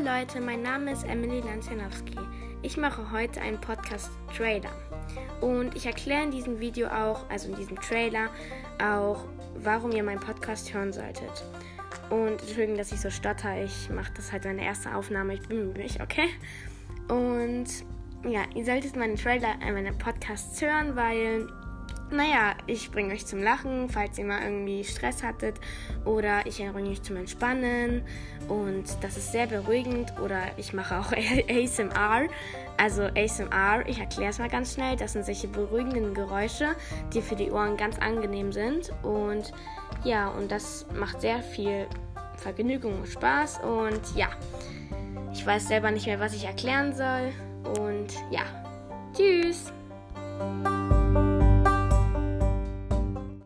Leute, mein Name ist Emily Lanzianowski. Ich mache heute einen Podcast-Trailer. Und ich erkläre in diesem Video auch, also in diesem Trailer, auch, warum ihr meinen Podcast hören solltet. Und Entschuldigung, dass ich so stotter. Ich mache das halt meine erste Aufnahme. Ich bin mich, okay? Und ja, ihr solltet meinen Trailer, äh, meine Podcasts hören, weil naja, ich bringe euch zum Lachen, falls ihr mal irgendwie Stress hattet. Oder ich bringe euch zum Entspannen. Und das ist sehr beruhigend. Oder ich mache auch ASMR. Also ASMR, ich erkläre es mal ganz schnell. Das sind solche beruhigenden Geräusche, die für die Ohren ganz angenehm sind. Und ja, und das macht sehr viel Vergnügung und Spaß. Und ja, ich weiß selber nicht mehr, was ich erklären soll. Und ja, tschüss.